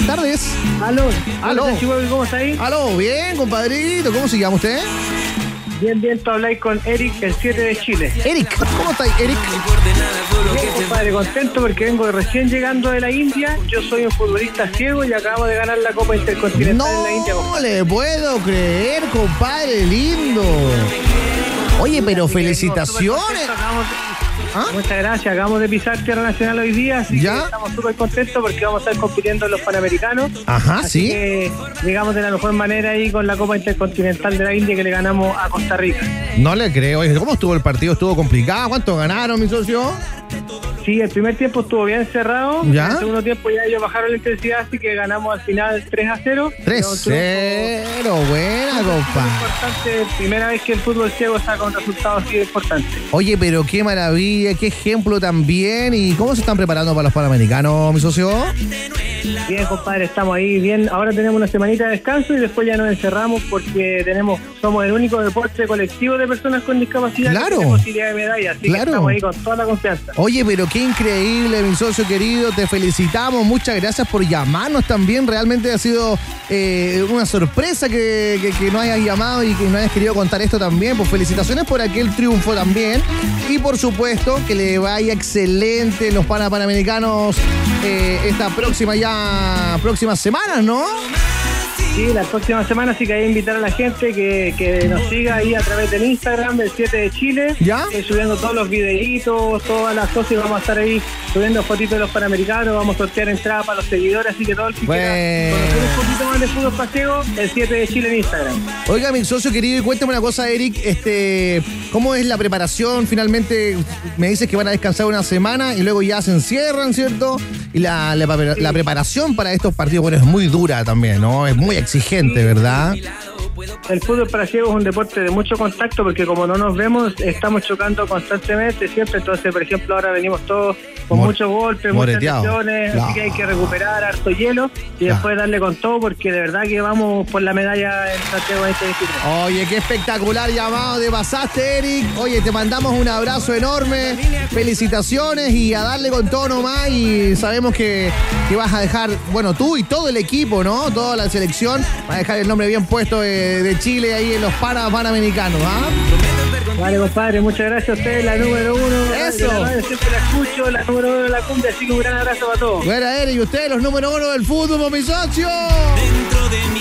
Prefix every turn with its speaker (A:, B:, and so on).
A: buenas tardes.
B: Aló.
A: Aló.
B: ¿Cómo está ahí?
A: Aló, bien, compadrito. ¿Cómo se llama usted?
B: Bien, bien, tú habláis con Eric, el 7 de Chile.
A: Eric, ¿cómo está Eric?
B: Bien, compadre, contento porque vengo recién llegando de la India. Yo soy un futbolista ciego y acabo de ganar la Copa Intercontinental en la India.
A: No le puedo creer, compadre, lindo. Oye, pero felicitaciones. ¿Ah?
B: Muchas gracias. Acabamos de pisar Tierra Nacional hoy día, así
A: ¿Ya?
B: que estamos súper contentos porque vamos a estar compitiendo en los Panamericanos.
A: Ajá,
B: Así
A: sí.
B: que llegamos de la mejor manera ahí con la Copa Intercontinental de la India que le ganamos a Costa Rica.
A: No le creo. ¿Cómo estuvo el partido? ¿Estuvo complicado? ¿Cuánto ganaron, mi socio?
B: Sí, el primer tiempo estuvo bien cerrado.
A: ¿Ya?
B: El segundo tiempo ya ellos bajaron la intensidad, así que ganamos al final 3 a 0. Fue un triunfo
A: 3-0. Buena, compa.
B: Importante, primera vez que el fútbol ciego saca un resultado así de importante.
A: Oye, pero qué maravilla, qué ejemplo también. ¿Y cómo se están preparando para los Panamericanos, mi socio?
B: Bien, compadre, estamos ahí bien. Ahora tenemos una semanita de descanso y después ya nos encerramos porque tenemos somos el único deporte colectivo de personas con discapacidad
A: Claro.
B: que posibilidad de medalla, así
A: Claro.
B: que estamos ahí con toda la confianza.
A: Oye, pero qué increíble, mi socio querido. Te felicitamos. Muchas gracias por llamarnos también. Realmente ha sido eh, una sorpresa que, que, que nos hayas llamado y que nos hayas querido contar esto también. Pues felicitaciones por aquel triunfo también. Y por supuesto que le vaya excelente en los Pana Panamericanos eh, esta próxima ya, próximas semanas, ¿no?
B: Sí, la próxima semana sí que hay que invitar a la gente que, que nos siga ahí a través del Instagram del 7 de Chile.
A: ¿Ya?
B: Eh, subiendo todos los videitos, todas las cosas y vamos a estar ahí subiendo fotitos de los panamericanos, vamos a sortear entradas para los seguidores, así que todo el que
A: Bueno.
B: quiera conocer un poquito más de fútbol paseo, el 7 de Chile en Instagram.
A: Oiga, mi socio querido, y cuéntame una cosa, Eric, este, ¿cómo es la preparación? Finalmente me dices que van a descansar una semana y luego ya se encierran, ¿cierto? Y la, la, la preparación para estos partidos, bueno, es muy dura también, ¿no? Es muy exigente, ¿verdad?
B: El fútbol para ciegos es un deporte de mucho contacto porque como no nos vemos, estamos chocando constantemente siempre. Entonces, por ejemplo, ahora venimos todos con muchos golpes, muchas
A: moreteado.
B: lesiones,
A: No.
B: así que hay que recuperar harto hielo y después darle con todo porque de verdad que vamos por la medalla en Santiago 2023.
A: Oye, qué espectacular llamado te pasaste, Eric. Oye, te mandamos un abrazo enorme. Felicitaciones y a darle con todo nomás. Y sabemos que, que vas a dejar, bueno, tú y todo el equipo, ¿no? Toda la selección. Va a dejar el nombre bien puesto de, de Chile ahí en los Pana Panamericanos, ¿ah?
B: Vale, compadre, muchas gracias a ustedes, la número uno.
A: Eso.
B: de la radio, siempre la escucho, la número uno de la cumbia, así que un gran abrazo para todos.
A: Bueno, Eric, y ustedes los número uno del fútbol, mi socio.
C: Dentro de mí